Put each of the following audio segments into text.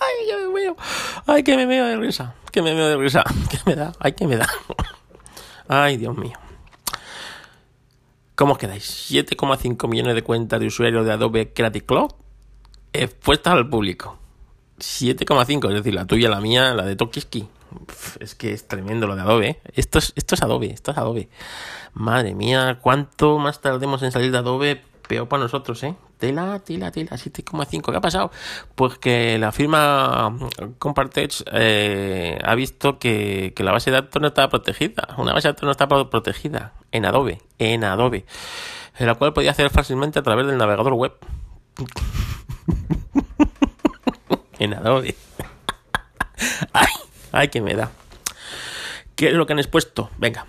Ay, que me veo. Ay, que me veo de risa. Que me veo de risa. Que me da. Ay, que me da. Ay, Dios mío. ¿Cómo os quedáis? 7,5 millones de cuentas de usuarios de Adobe Creative Cloud expuestas al público. 7,5, es decir, la tuya, la mía, la de Tokiski. Es que es tremendo lo de Adobe. ¿eh? Esto es, esto es Adobe, esto es Adobe. Madre mía, cuánto más tardemos en salir de Adobe, peor para nosotros, ¿eh? Tela, tela, tela, 7,5. ¿Qué ha pasado? Pues que la firma Compartex eh, ha visto que, que, la base de datos no estaba protegida. Una base de datos no estaba protegida en Adobe, en Adobe, en la cual podía hacer fácilmente a través del navegador web. en Adobe. ay, ay, que me da. ¿Qué es lo que han expuesto? Venga,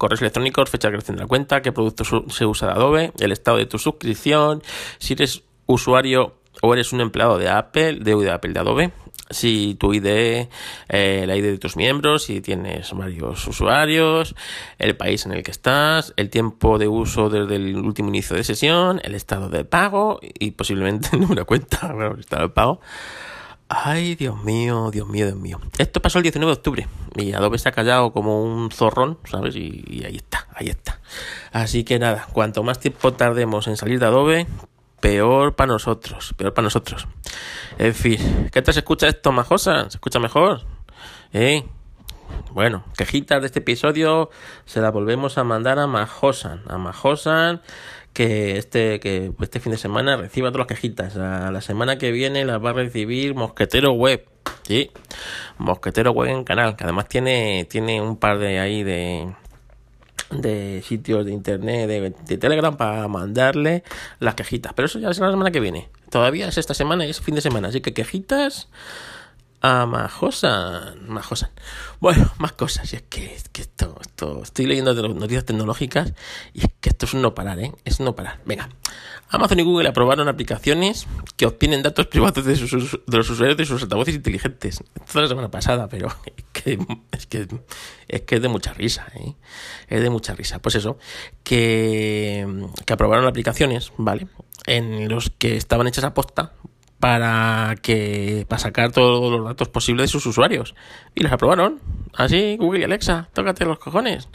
correos electrónicos, fecha de creación de la cuenta, qué producto se usa de Adobe, el estado de tu suscripción, si eres usuario o eres un empleado de Apple, de, de Apple, de Adobe, si tu ID, eh, la ID de tus miembros, si tienes varios usuarios, el país en el que estás, el tiempo de uso desde el último inicio de sesión, el estado de pago y posiblemente el cuenta, el estado de pago. Ay, Dios mío, Dios mío, Dios mío. Esto pasó el 19 de octubre y Adobe se ha callado como un zorrón, ¿sabes? Y, y, ahí está, ahí está. Así que nada, cuanto más tiempo tardemos en salir de Adobe, peor para nosotros, peor para nosotros. En fin, ¿qué tal se escucha esto, Majosa? ¿Se escucha mejor? ¿Eh? Bueno, quejitas de este episodio se las volvemos a mandar a Majosan, a Majosan que este que este fin de semana reciba todas las quejitas. A la semana que viene las va a recibir Mosquetero Web. Sí, Mosquetero Web en canal, que además tiene, tiene un par de ahí de, de sitios de internet, de, de, Telegram para mandarle las quejitas. Pero eso ya es la semana que viene. Todavía es esta semana y es fin de semana. Así que quejitas a Majosan. Majosan. Bueno, más cosas. Y es que, que esto, esto, estoy leyendo de noticias tecnológicas y es que esto es un no parar, ¿eh? Es no parar. Venga. Amazon y Google aprobaron aplicaciones que obtienen datos privados de, sus, de los usuarios de sus altavoces inteligentes. Esto es la semana pasada, pero es que es, que, es, que es de mucha risa, ¿eh? Es de mucha risa. Pues eso, que, que aprobaron aplicaciones, ¿vale? En los que estaban hechas a posta para que para sacar todos los datos posibles de sus usuarios. Y los aprobaron. Así Google y Alexa tócate los cojones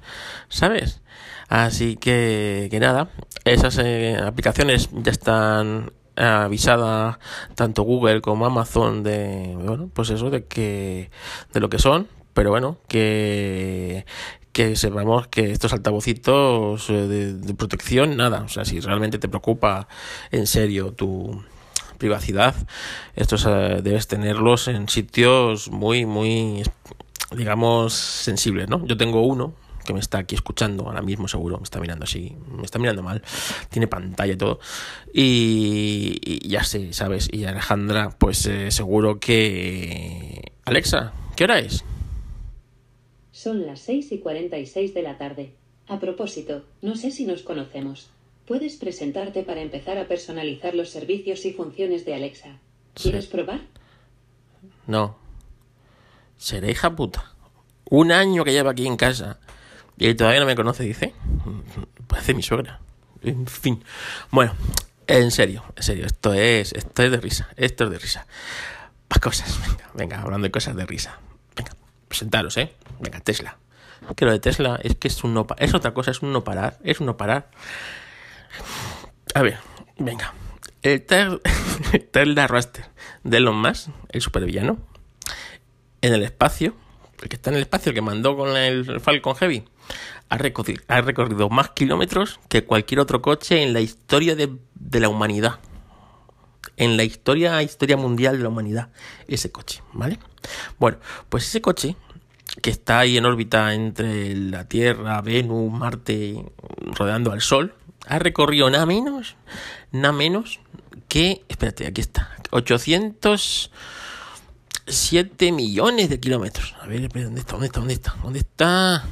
sabes así que que nada esas eh, aplicaciones ya están avisadas tanto Google como Amazon de bueno pues eso de que de lo que son. Pero bueno que que sepamos que estos altavocitos de, de protección nada. O sea si realmente te preocupa en serio tu privacidad, estos uh, debes tenerlos en sitios muy, muy, digamos, sensibles, ¿no? Yo tengo uno que me está aquí escuchando ahora mismo seguro, me está mirando así, me está mirando mal, tiene pantalla y todo, y, y ya sé, ¿sabes? Y Alejandra, pues eh, seguro que... Alexa, ¿qué hora es? Son las 6 y 46 de la tarde. A propósito, no sé si nos conocemos. Puedes presentarte para empezar a personalizar los servicios y funciones de Alexa. ¿Quieres sí. probar? No. Seré hija puta. Un año que lleva aquí en casa y todavía no me conoce, dice. Parece mi suegra. En fin. Bueno, en serio, en serio, esto es, esto es de risa. Esto es de risa. Más cosas, venga, venga, hablando de cosas de risa. Venga, presentaros, ¿eh? Venga, Tesla. Que lo de Tesla es que es un no es otra cosa, es un no parar, es un no parar. A ver, venga. El Tesla Raster de Elon Musk, el supervillano, en el espacio, el que está en el espacio, el que mandó con el Falcon Heavy, ha recorrido, ha recorrido más kilómetros que cualquier otro coche en la historia de, de la humanidad. En la historia, historia mundial de la humanidad, ese coche, ¿vale? Bueno, pues ese coche que está ahí en órbita entre la Tierra, Venus, Marte, rodeando al Sol, ha recorrido nada menos, nada menos que, espérate, aquí está, 807 millones de kilómetros. A ver, ¿dónde está? ¿Dónde está? ¿Dónde está? ¿Dónde está?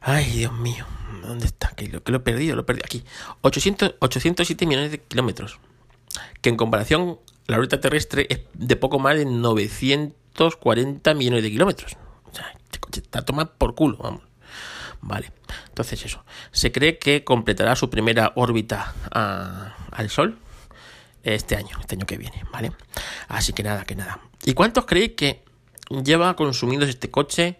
Ay, Dios mío, ¿dónde está? Que lo, he perdido, lo he perdido. Aquí, 800, 807 millones de kilómetros. Que en comparación, la órbita terrestre es de poco más de 940 millones de kilómetros. O sea, este está tomado por culo, vamos. Vale, entonces eso. Se cree que completará su primera órbita a, al Sol este año, este año que viene, ¿vale? Así que nada, que nada. ¿Y cuántos creéis que lleva consumiendo este coche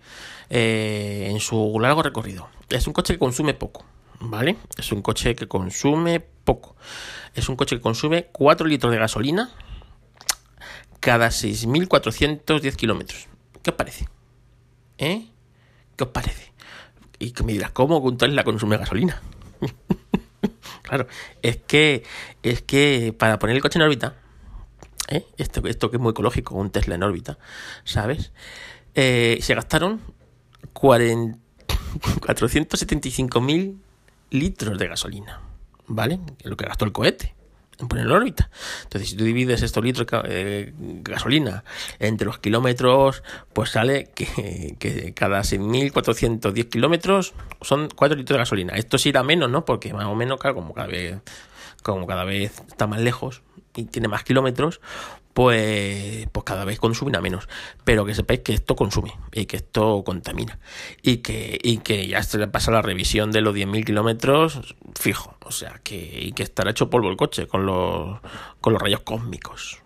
eh, en su largo recorrido? Es un coche que consume poco, ¿vale? Es un coche que consume poco. Es un coche que consume 4 litros de gasolina cada 6.410 kilómetros. ¿Qué os parece? ¿Eh? ¿Qué os parece? Y que me dirás, ¿cómo un la consume gasolina? claro, es que, es que para poner el coche en órbita, ¿eh? esto, esto que es muy ecológico, un Tesla en órbita, ¿sabes? Eh, se gastaron 475.000 litros de gasolina, ¿vale? Lo que gastó el cohete en ponerlo en órbita. Entonces, si tú divides estos litros de eh, gasolina entre los kilómetros, pues sale que, que cada 6.410 kilómetros son 4 litros de gasolina. Esto sí irá menos, ¿no? Porque más o menos, claro, como cada vez, como cada vez está más lejos y tiene más kilómetros, pues, pues cada vez consumirá menos. Pero que sepáis que esto consume y que esto contamina. Y que, y que ya se le pasa la revisión de los 10.000 kilómetros fijo. O sea, que, y que estará hecho polvo el coche con los, con los rayos cósmicos.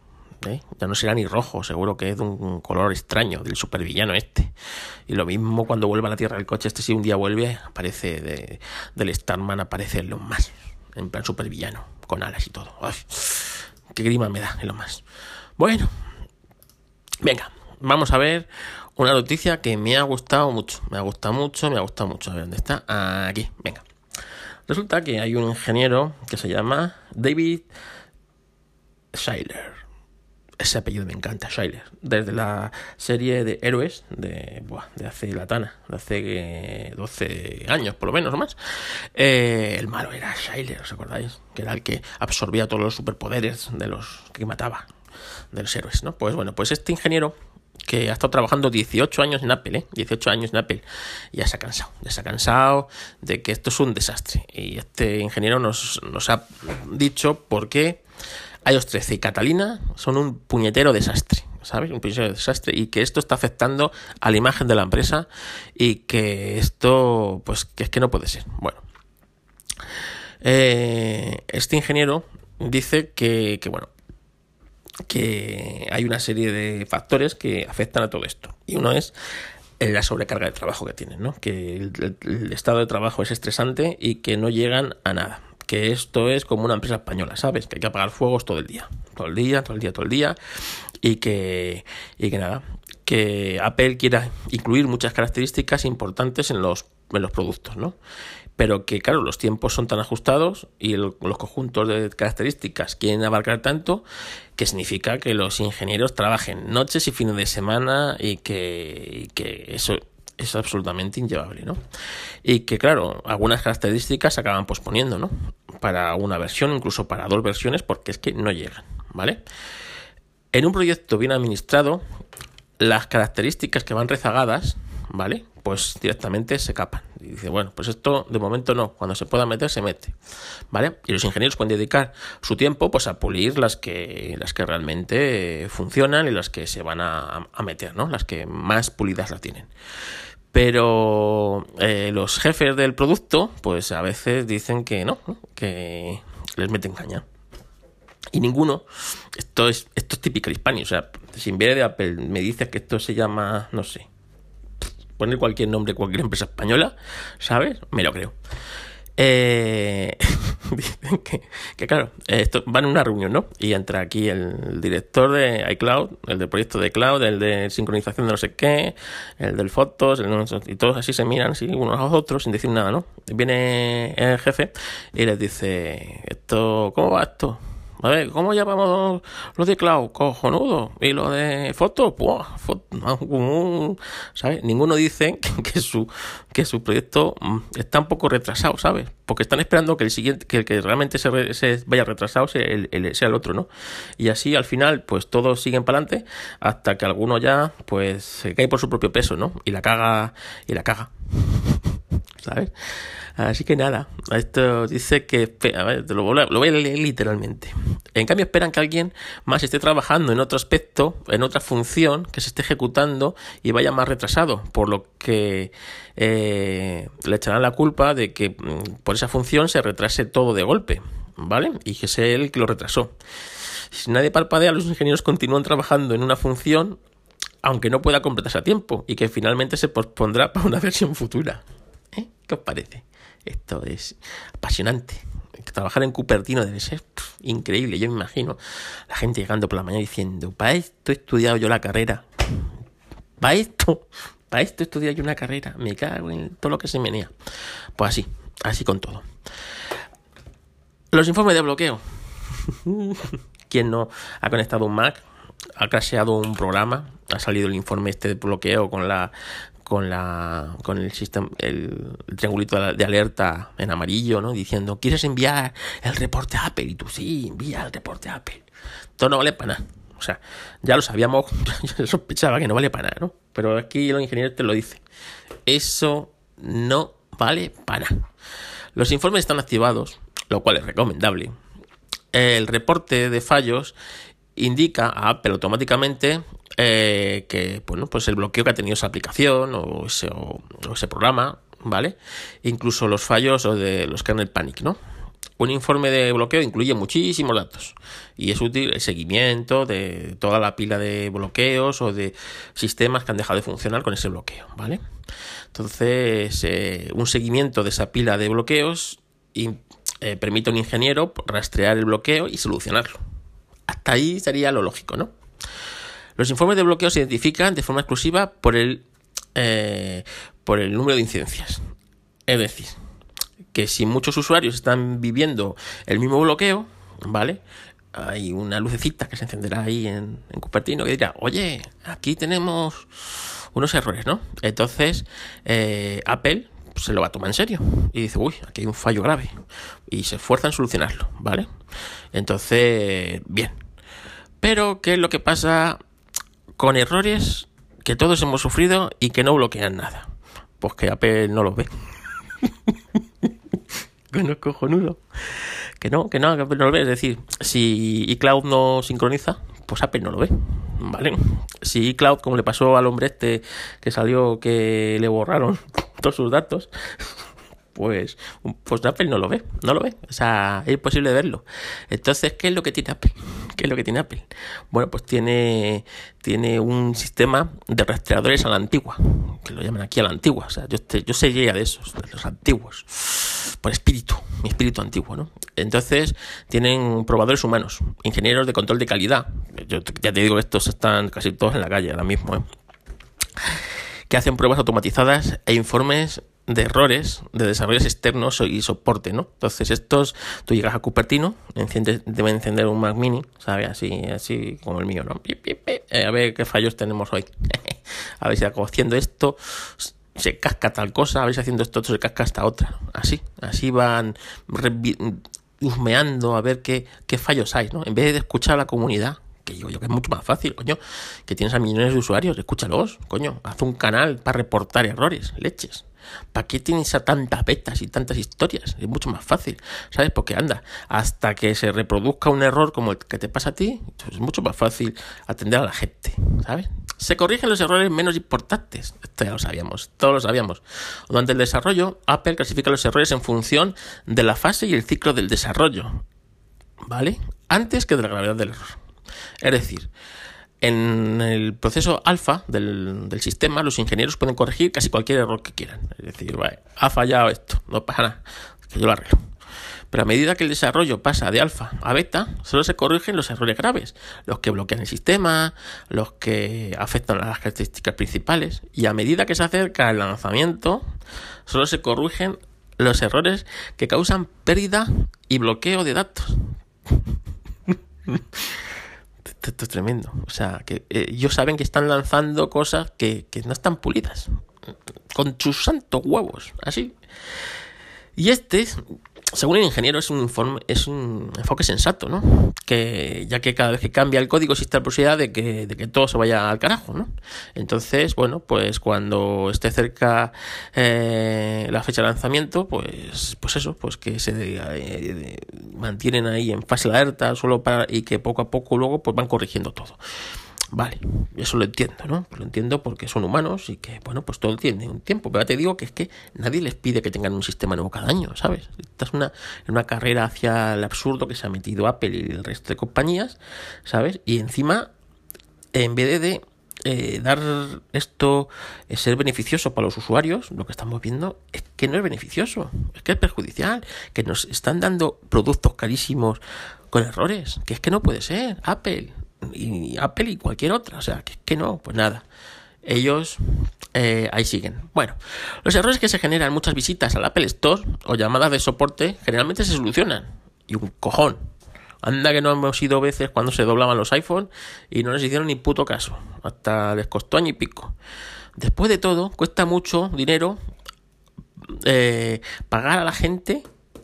¿eh? Ya no será ni rojo, seguro que es de un color extraño, del supervillano este. Y lo mismo cuando vuelva a la Tierra el coche, este si un día vuelve, aparece de, del Starman, aparece en los más. En plan supervillano, con alas y todo. Qué grima me da en lo más. Bueno, venga, vamos a ver una noticia que me ha gustado mucho. Me ha gustado mucho, me ha gustado mucho. A ver dónde está. Aquí, venga. Resulta que hay un ingeniero que se llama David Schuyler. Ese apellido me encanta, Schuyler. Desde la serie de héroes de, de hace latana, de hace 12 eh, años por lo menos o más. Eh, el malo era Schuyler, ¿os acordáis? Que era el que absorbía todos los superpoderes de los que mataba de los héroes, ¿no? Pues bueno, pues este ingeniero que ha estado trabajando 18 años en Apple, ¿eh? 18 años en Apple, ya se ha cansado, ya se ha cansado de que esto es un desastre. Y este ingeniero nos, ha dicho por qué iOS 13 y Catalina son un puñetero desastre. ¿sabes? Un puñetero desastre y que esto está afectando a la imagen de la empresa y que esto, pues, que es que no puede ser. Bueno, eh, este ingeniero dice que, bueno, que hay una serie de factores que afectan a todo esto. Y uno es la sobrecarga de trabajo que tienen, ¿no? Que el, estado de trabajo es estresante y que no llegan a nada. Que esto es como una empresa española, ¿sabes? Que hay que apagar fuegos todo el día. Todo el día, todo el día, todo el día. Y que, y que nada. Que Apple quiera incluir muchas características importantes en los, en los productos, ¿no? pero que claro, los tiempos son tan ajustados y los conjuntos de características quieren abarcar tanto que significa que los ingenieros trabajen noches y fines de semana y que, eso es absolutamente inllevable, ¿no? Y que, claro, algunas características se acaban posponiendo, ¿no? Para una versión, incluso para dos versiones, porque es que no llegan, ¿vale? En un proyecto bien administrado, las características que van rezagadas ¿vale? Pues directamente se capan. Y dice, bueno, pues esto de momento no, cuando se pueda meter, se mete, ¿vale? Y los ingenieros pueden dedicar su tiempo pues a pulir las que, las que realmente funcionan y las que se van a, meter, ¿no? Las que más pulidas las tienen. Pero eh, los jefes del producto, pues a veces dicen que no, que les meten caña. Y ninguno, esto es, esto es típico hispano, o sea, si en vez de Apple me dices que esto se llama, no sé, poner cualquier nombre, cualquier empresa española, ¿sabes? Me lo creo. Eh, dicen que, claro, esto van a una reunión, ¿no? Y entra aquí el director de iCloud, el del proyecto de Cloud, el de sincronización de no sé qué, el del fotos, y todos así se miran así unos a los otros sin decir nada, ¿no? Viene el jefe y les dice, esto, ¿cómo va esto? A ver, ¿cómo llamamos los de cloud? Cojonudo. Y lo de fotos. Ninguno dice que, su, que su proyecto mm, está un poco retrasado, ¿sabes? Porque están esperando que el siguiente, que, que realmente se, se, vaya retrasado sea el, sea el otro, ¿no? Y así al final, pues todos siguen para adelante hasta que alguno ya, pues, se cae por su propio peso, ¿no? Y la caga, y la caga. Así que nada, esto dice que, a ver, lo, voy a leer literalmente. En cambio, esperan que alguien más esté trabajando en otro aspecto, en otra función que se esté ejecutando y vaya más retrasado, por lo que eh, le echarán la culpa de que mm, por esa función se retrase todo de golpe, ¿vale? Y que sea él que lo retrasó. Si nadie parpadea, los ingenieros continúan trabajando en una función aunque no pueda completarse a tiempo y que finalmente se pospondrá para una versión futura. ¿Qué os parece? Esto es apasionante. Trabajar en Cupertino debe ser increíble. Yo me imagino la gente llegando por la mañana diciendo, para esto he estudiado yo la carrera. Para esto, para esto he estudiado yo una carrera. Me cago en todo lo que se menea. Pues así, así con todo. Los informes de bloqueo. ¿Quién no ha conectado un Mac? Ha crasheado un programa. Ha salido el informe este de bloqueo con la con la con el sistema el, triangulito de alerta en amarillo, ¿no? Diciendo, "¿Quieres enviar el reporte a Apple?" Y tú, "Sí, envía el reporte a Apple." Todo no vale para nada. O sea, ya lo sabíamos, yo sospechaba que no vale para nada, ¿no? Pero aquí los ingenieros te lo dicen. Eso no vale para nada. Los informes están activados lo cual es recomendable. El reporte de fallos indica a Apple automáticamente eh, que bueno, pues el bloqueo que ha tenido esa aplicación o ese, ese programa, ¿vale? Incluso los fallos o de los kernel panic, ¿no? Un informe de bloqueo incluye muchísimos datos y es útil el seguimiento de toda la pila de bloqueos o de sistemas que han dejado de funcionar con ese bloqueo, ¿vale? Entonces, eh, un seguimiento de esa pila de bloqueos eh, permite a un ingeniero rastrear el bloqueo y solucionarlo. Hasta ahí sería lo lógico, ¿no? Los informes de bloqueo se identifican de forma exclusiva por el, eh, por el número de incidencias. Es decir, que si muchos usuarios están viviendo el mismo bloqueo, ¿vale? Hay una lucecita que se encenderá ahí en, en Cupertino que dirá, oye, aquí tenemos unos errores, ¿no? Entonces, eh, Apple se lo va a tomar en serio y dice, uy, aquí hay un fallo grave y se esfuerza en solucionarlo, ¿vale? Entonces, bien. Pero, ¿qué es lo que pasa con errores que todos hemos sufrido y que no bloquean nada? Pues que Apple no los ve. que no es cojonudo. Que no, que no, que no lo ve. Es decir, si iCloud no sincroniza, pues Apple no lo ve. ¿Vale? Si iCloud, como le pasó al hombre este que salió que le borraron todos sus datos, pues, pues Apple no lo ve, no lo ve, o sea, es imposible verlo. Entonces, ¿qué es lo que tiene Apple? ¿Qué es lo que tiene Apple? Bueno, pues tiene, tiene un sistema de rastreadores a la antigua, que lo llaman aquí a la antigua, o sea, yo, yo sé de esos, de los antiguos, por espíritu, mi espíritu antiguo, ¿no? Entonces, tienen probadores humanos, ingenieros de control de calidad, yo ya te digo, estos están casi todos en la calle ahora mismo, ¿eh? que hacen pruebas automatizadas e informes de errores de desarrollos externos y soporte, ¿no? Entonces estos, tú llegas a Cupertino, enciendes, debe encender un Mac Mini, ¿sabes? Así, así como el mío, ¿no? Eh, a ver qué fallos tenemos hoy. a ver si haciendo esto se casca tal cosa, a ver si haciendo esto se casca hasta otra. Así, así van husmeando a ver qué, qué fallos hay, ¿no? En vez de escuchar a la comunidad, que digo yo que es mucho más fácil, coño, que tienes a millones de usuarios, escúchalos, coño, haz un canal para reportar errores, leches. ¿Para qué tienes a tantas betas y tantas historias? Es mucho más fácil, ¿sabes? Porque anda, hasta que se reproduzca un error como el que te pasa a ti, pues es mucho más fácil atender a la gente, ¿sabes? Se corrigen los errores menos importantes. Esto ya lo sabíamos, todos lo sabíamos. Durante el desarrollo, Apple clasifica los errores en función de la fase y el ciclo del desarrollo, ¿vale? Antes que de la gravedad del error. Es decir, en el proceso alfa del, sistema, los ingenieros pueden corregir casi cualquier error que quieran. Es decir, ha fallado esto, no pasa nada, que yo lo arreglo. Pero a medida que el desarrollo pasa de alfa a beta, solo se corrigen los errores graves, los que bloquean el sistema, los que afectan a las características principales. Y a medida que se acerca el lanzamiento, solo se corrigen los errores que causan pérdida y bloqueo de datos. esto, es tremendo. O sea, que eh, ellos saben que están lanzando cosas que, que no están pulidas. Con sus santos huevos. Así. Y este según el ingeniero, es un, informe, es un enfoque sensato, ¿no? Que ya que cada vez que cambia el código existe la posibilidad de que, de que todo se vaya al carajo, ¿no? Entonces, bueno, pues cuando esté cerca eh, la fecha de lanzamiento, pues, pues eso, pues que se eh, mantienen ahí en fase alerta solo para y que poco a poco luego pues van corrigiendo todo. Vale, eso lo entiendo, ¿no? Lo entiendo porque son humanos y que, bueno, pues todo tiene un tiempo. Pero ya te digo que es que nadie les pide que tengan un sistema nuevo cada año, ¿sabes? Esta es una, una carrera hacia el absurdo que se ha metido Apple y el resto de compañías, ¿sabes? Y encima, en vez de eh, dar esto, eh, ser beneficioso para los usuarios, lo que estamos viendo es que no es beneficioso, es que es perjudicial, que nos están dando productos carísimos con errores, que es que no puede ser, Apple y Apple y cualquier otra, o sea, que, no, pues nada. Ellos eh, ahí siguen. Bueno, los errores que se generan muchas visitas al Apple Store o llamadas de soporte generalmente se solucionan. Y un cojón. Anda que no hemos ido veces cuando se doblaban los iPhone y no les hicieron ni puto caso. Hasta les costó año y pico. Después de todo, cuesta mucho dinero eh, pagar a la gente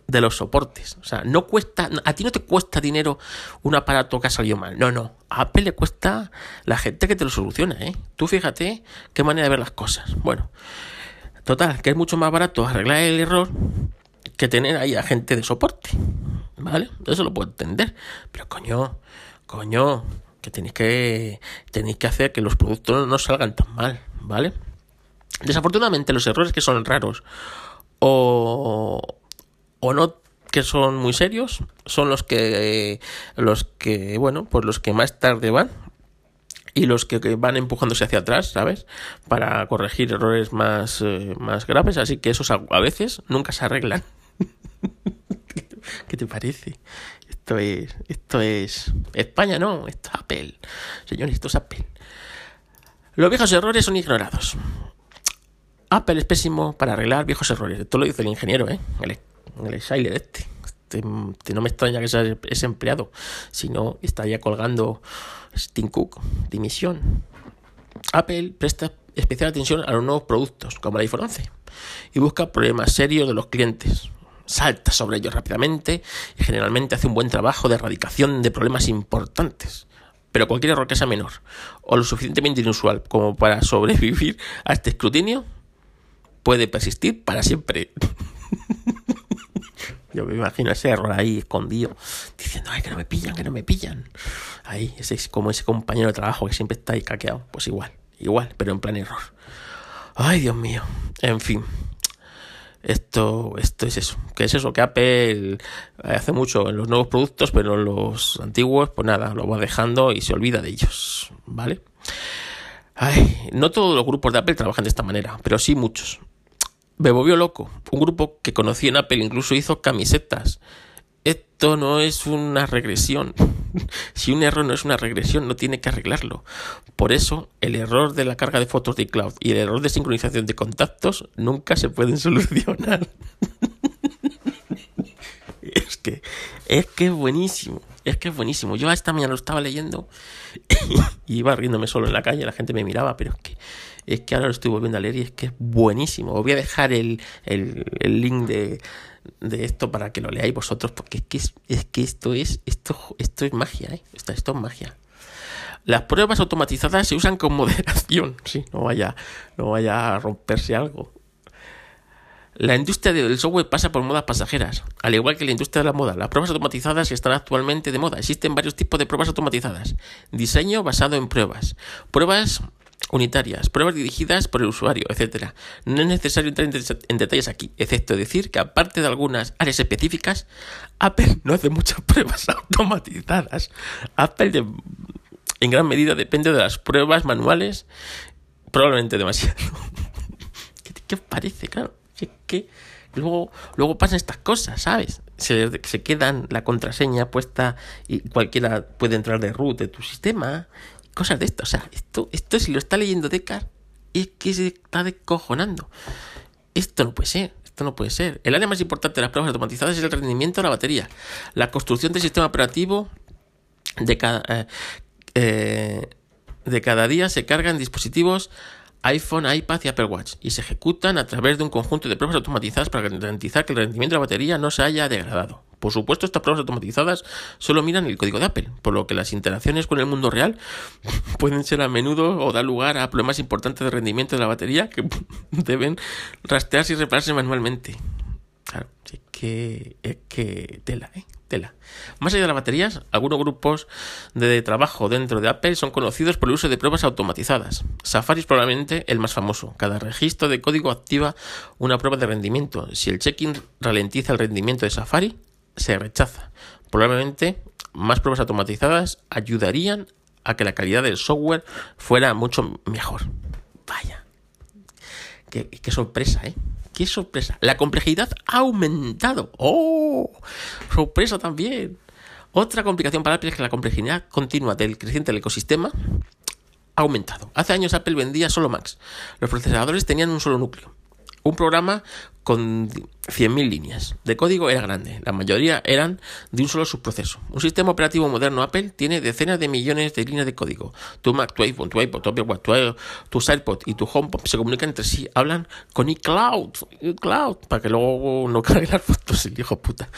de los soportes. O sea, no cuesta, a ti no te cuesta dinero un aparato que ha salido mal. No, no. A Apple le cuesta la gente que te lo soluciona, ¿eh? Tú fíjate qué manera de ver las cosas. Bueno, total, que es mucho más barato arreglar el error que tener ahí a gente de soporte. ¿Vale? Eso lo puedo entender. Pero coño, coño, que tenéis que, tenéis que hacer que los productos no salgan tan mal, ¿vale? Desafortunadamente los errores que son raros o, o no que son muy serios son los que los que bueno pues los que más tarde van y los que, van empujándose hacia atrás sabes para corregir errores más eh, más graves así que esos a veces nunca se arreglan ¿Qué te parece? Esto es, esto es España, no, esto es Apple. Señores, esto es Apple. Los viejos errores son ignorados. Apple es pésimo para arreglar viejos errores. Esto lo dice el ingeniero, ¿eh? El, el este. Este, este. no me extraña que sea ese empleado, sino estaría colgando Steam Cook, dimisión. Apple presta especial atención a los nuevos productos, como el iPhone 11, y busca problemas serios de los clientes, salta sobre ellos rápidamente y generalmente hace un buen trabajo de erradicación de problemas importantes. Pero cualquier error que sea menor o lo suficientemente inusual como para sobrevivir a este escrutinio puede persistir para siempre. Yo me imagino ese error ahí escondido, diciendo, ay, que no me pillan, que no me pillan. Ahí, ese es como ese compañero de trabajo que siempre está ahí caqueado. Pues igual, igual, pero en plan error. Ay, Dios mío. En fin. Esto, esto es eso. Que es eso que Apple hace mucho en los nuevos productos, pero en los antiguos, pues nada, lo va dejando y se olvida de ellos. ¿Vale? Ay, no todos los grupos de Apple trabajan de esta manera, pero sí muchos. Me volvió loco. Un grupo que conocí en Apple incluso hizo camisetas esto no es una regresión. si un error no es una regresión, no tiene que arreglarlo. Por eso, el error de la carga de fotos de iCloud y el error de sincronización de contactos nunca se pueden solucionar. es que es que es buenísimo. Es que es buenísimo. Yo esta mañana lo estaba leyendo y iba riéndome solo en la calle, la gente me miraba, pero es que es que ahora lo estoy volviendo a leer y es que es buenísimo. Os voy a dejar el, el, link de, de esto para que lo leáis vosotros, porque es que, es, que esto es esto, esto es magia, ¿eh? esto, esto es magia. Las pruebas automatizadas se usan con moderación, sí, no vaya, no vaya a romperse algo. La industria del software pasa por modas pasajeras, al igual que la industria de la moda. Las pruebas automatizadas están actualmente de moda. Existen varios tipos de pruebas automatizadas. Diseño basado en pruebas. Pruebas unitarias, pruebas dirigidas por el usuario, etc. No es necesario entrar en, detalles aquí, excepto decir que aparte de algunas áreas específicas, Apple no hace muchas pruebas automatizadas. Apple en gran medida depende de las pruebas manuales, probablemente demasiado. ¿Qué, os parece? Claro, es que luego, luego pasan estas cosas, ¿sabes? Se, se quedan la contraseña puesta y cualquiera puede entrar de root de tu sistema cosas de esto. O sea, esto, esto si lo está leyendo Descartes, es que se está descojonando. Esto no puede ser. Esto no puede ser. El área más importante de las pruebas automatizadas es el rendimiento de la batería. La construcción del sistema operativo de cada, eh, eh, de cada día se cargan dispositivos iPhone, iPad y Apple Watch y se ejecutan a través de un conjunto de pruebas automatizadas para garantizar que el rendimiento de la batería no se haya degradado. Por supuesto, estas pruebas automatizadas solo miran el código de Apple, por lo que las interacciones con el mundo real pueden ser a menudo o dar lugar a problemas importantes de rendimiento de la batería que deben rastrearse y repararse manualmente. Claro, es que, es que tela, ¿eh? Tela. Más allá de las baterías, algunos grupos de trabajo dentro de Apple son conocidos por el uso de pruebas automatizadas. Safari es probablemente el más famoso. Cada registro de código activa una prueba de rendimiento. Si el check-in ralentiza el rendimiento de Safari, se rechaza. Probablemente más pruebas automatizadas ayudarían a que la calidad del software fuera mucho mejor. Vaya. Qué, qué sorpresa, ¿eh? ¡Qué sorpresa! La complejidad ha aumentado. ¡Oh! Sorpresa también. Otra complicación para Apple es que la complejidad continua del creciente del ecosistema ha aumentado. Hace años Apple vendía solo Macs. Los procesadores tenían un solo núcleo. Un programa con 100.000 líneas de código era grande, la mayoría eran de un solo subproceso. Un sistema operativo moderno Apple tiene decenas de millones de líneas de código. Tu Mac, tu iPhone, tu iPod, tu Watch, tu, SidePod y tu HomePod se comunican entre sí, hablan con iCloud, iCloud, para que luego no cargue las fotos el hijo puta.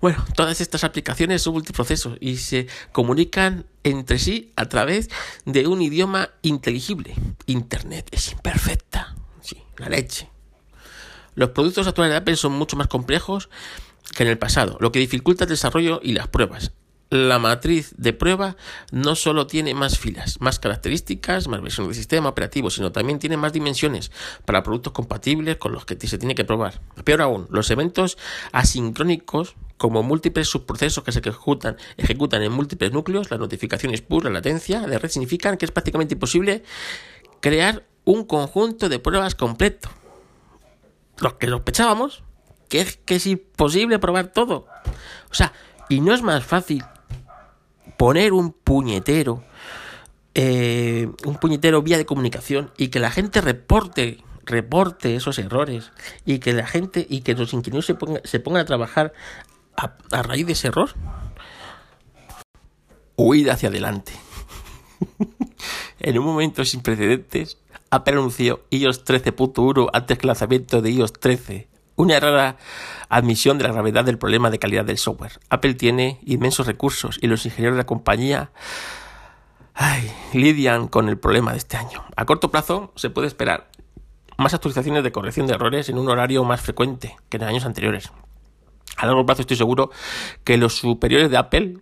Bueno, todas estas aplicaciones son multiprocesos y se comunican entre sí a través de un idioma inteligible. Internet es imperfecta. Sí, la leche. Los productos actuales de Apple son mucho más complejos que en el pasado, lo que dificulta el desarrollo y las pruebas. La matriz de prueba no solo tiene más filas, más características, más versiones del sistema operativo, sino también tiene más dimensiones para productos compatibles con los que se tiene que probar. Peor aún, los eventos asincrónicos como múltiples subprocesos que se ejecutan, ejecutan en múltiples núcleos, las notificaciones push, la latencia de red significan que es prácticamente imposible crear un conjunto de pruebas completo los que sospechábamos que es que es imposible probar todo. O sea, y no es más fácil poner un puñetero, eh, un puñetero vía de comunicación y que la gente reporte reporte esos errores y que la gente y que los ingenieros se, ponga, se pongan a trabajar a, a raíz de ese error. Huida hacia adelante. en un momento sin precedentes, Apple anunció iOS 13.1 antes que el lanzamiento de iOS 13. Una rara admisión de la gravedad del problema de calidad del software. Apple tiene inmensos recursos y los ingenieros de la compañía lidian con el problema de este año. A corto plazo se puede esperar más actualizaciones de corrección de errores en un horario más frecuente que en años anteriores. A largo plazo estoy seguro que los superiores de Apple,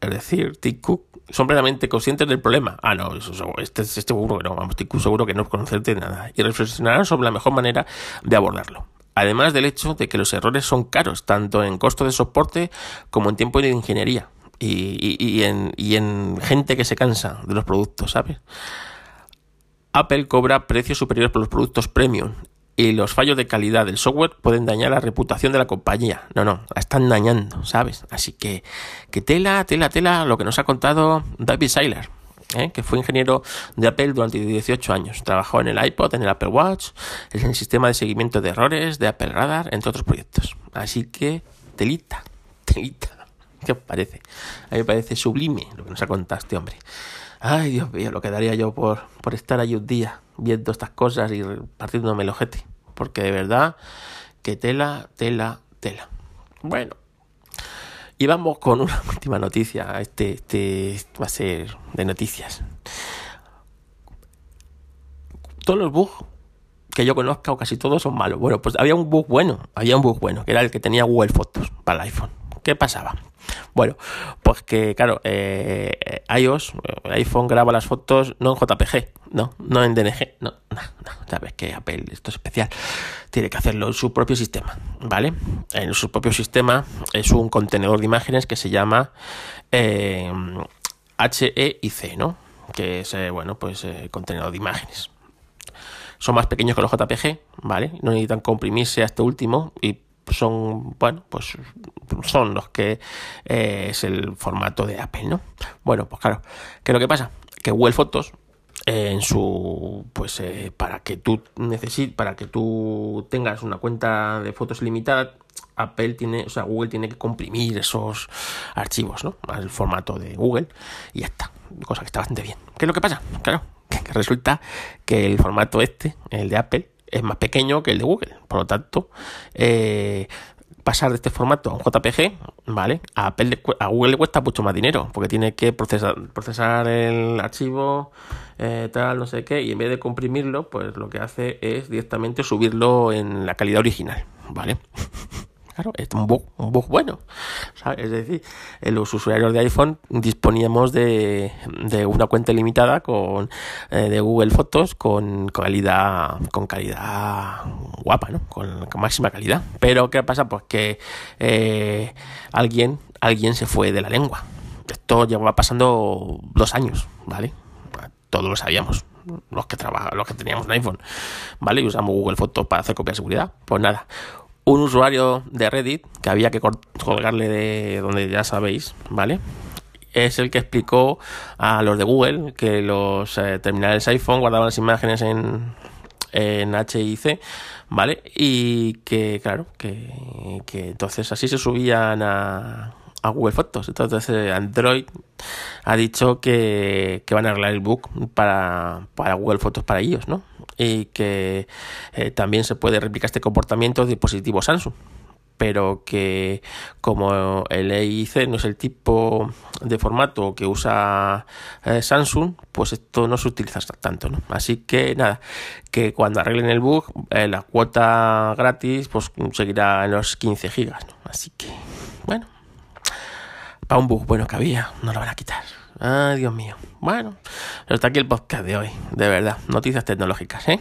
es decir, Tim Cook, son plenamente conscientes del problema. Ah, no, este, este seguro que no, vamos, seguro que no es de nada. Y reflexionarán sobre la mejor manera de abordarlo. Además del hecho de que los errores son caros, tanto en costo de soporte como en tiempo de ingeniería. Y, y, y, en, y en gente que se cansa de los productos, ¿sabes? Apple cobra precios superiores por los productos premium y los fallos de calidad del software pueden dañar la reputación de la compañía. No, no, la están dañando, ¿sabes? Así que, que tela, tela, tela, lo que nos ha contado David Seiler, ¿eh? que fue ingeniero de Apple durante 18 años. Trabajó en el iPod, en el Apple Watch, en el sistema de seguimiento de errores de Apple Radar, entre otros proyectos. Así que, telita, telita. ¿Qué os parece? A mí me parece sublime lo que nos ha contado este hombre. Ay, Dios mío, lo que daría yo por, por estar allí un día viendo estas cosas y partiéndome el ojete. Porque de verdad que tela, tela, tela. Bueno. Y vamos con una última noticia. Este, este va a ser de noticias. Todos los bugs que yo conozca, o casi todos, son malos. Bueno, pues había un bug bueno. Había un bug bueno, que era el que tenía Google Fotos para el iPhone. ¿Qué pasaba? Bueno, pues que claro, eh, iOS, el iPhone graba las fotos no en JPG, no, no en DNG, no, no, no, sabes que Apple, esto es especial, tiene que hacerlo en su propio sistema, ¿vale? En su propio sistema es un contenedor de imágenes que se llama eh, HEIC, ¿no? Que es, eh, bueno, pues eh, contenedor de imágenes. Son más pequeños que los JPG, ¿vale? No necesitan comprimirse a este último y son, bueno, pues son los que eh, es el formato de Apple, ¿no? Bueno, pues claro, ¿qué es lo que pasa? Que Google Fotos eh, en su pues eh, para que tú necesites para que tú tengas una cuenta de fotos ilimitada Apple tiene, o sea, Google tiene que comprimir esos archivos, ¿no? Al formato de Google y ya está. Cosa que está bastante bien. ¿Qué es lo que pasa? Claro, que resulta que el formato este, el de Apple, es más pequeño que el de Google. Por lo tanto, eh, pasar de este formato a un JPG, ¿vale? A, Apple, a Google le cuesta mucho más dinero, porque tiene que procesar, procesar el archivo, eh, tal, no sé qué, y en vez de comprimirlo, pues lo que hace es directamente subirlo en la calidad original, ¿vale? claro, es un bug, un bug bueno. Es decir, los usuarios de iPhone disponíamos de, de una cuenta limitada con eh, de Google Fotos con calidad con calidad guapa, ¿no? Con, máxima calidad. Pero ¿qué pasa? Pues que eh, alguien alguien se fue de la lengua. Esto llevaba pasando dos años, ¿vale? Todos lo sabíamos los que trabajan, los que teníamos un iPhone, ¿vale? Y usamos Google Fotos para hacer copia de seguridad. Pues nada, un usuario de Reddit que había que colgarle de donde ya sabéis, ¿vale? Es el que explicó a los de Google que los eh, terminales iPhone guardaban las imágenes en, en HIC, ¿vale? Y que, claro, que, que entonces así se subían a, a Google Fotos. Entonces eh, Android ha dicho que, que, van a arreglar el bug para, para Google Fotos para ellos, ¿no? Y que eh, también se puede replicar este comportamiento de dispositivos Samsung pero que como el EIC no es el tipo de formato que usa eh, Samsung, pues esto no se utiliza tanto, ¿no? Así que nada, que cuando arreglen el bug, la cuota gratis pues seguirá en los 15 gigas, ¿no? Así que, bueno, para un bug bueno que había, no lo van a quitar. Ay, Dios mío. Bueno, hasta aquí el podcast de hoy, de verdad. Noticias tecnológicas, ¿eh?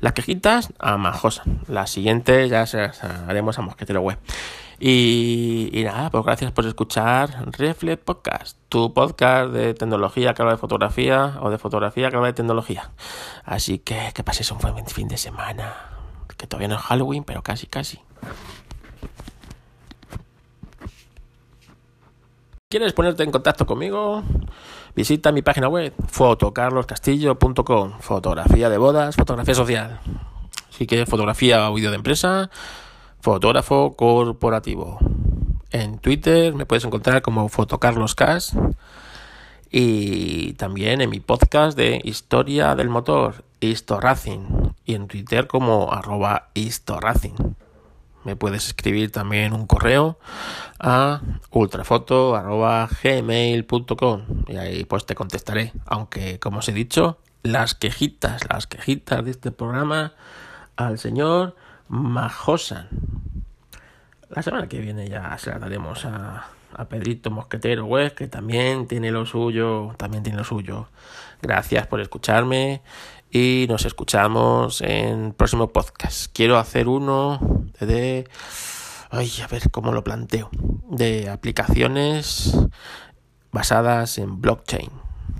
Las quejitas a Majosa. La siguiente ya se, haremos a Mosquetero Web. Y, nada, pues gracias por escuchar Reflex Podcast, tu podcast de tecnología que habla de fotografía o de fotografía que habla de tecnología. Así que que paséis un buen fin de semana. Que todavía no es Halloween, pero casi, casi. ¿Quieres ponerte en contacto conmigo? Visita mi página web fotocarloscastillo.com. Fotografía de bodas, fotografía social. Si quieres fotografía o vídeo de empresa, fotógrafo corporativo. En Twitter me puedes encontrar como fotocarloscas y también en mi podcast de Historia del Motor, Historracing, y en Twitter como arroba Historracing me puedes escribir también un correo a ultrafoto.gmail.com y ahí pues te contestaré. Aunque, como os he dicho, las quejitas, las quejitas de este programa al señor Majosan. La semana que viene ya se la daremos a, a Pedrito Mosquetero Web, que también tiene lo suyo, también tiene lo suyo. Gracias por escucharme y nos escuchamos en próximo podcast. Quiero hacer uno de... Ay, a ver cómo lo planteo. De aplicaciones basadas en blockchain.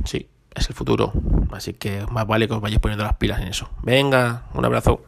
Sí, es el futuro. Así que más vale que os vayáis poniendo las pilas en eso. Venga, un abrazo.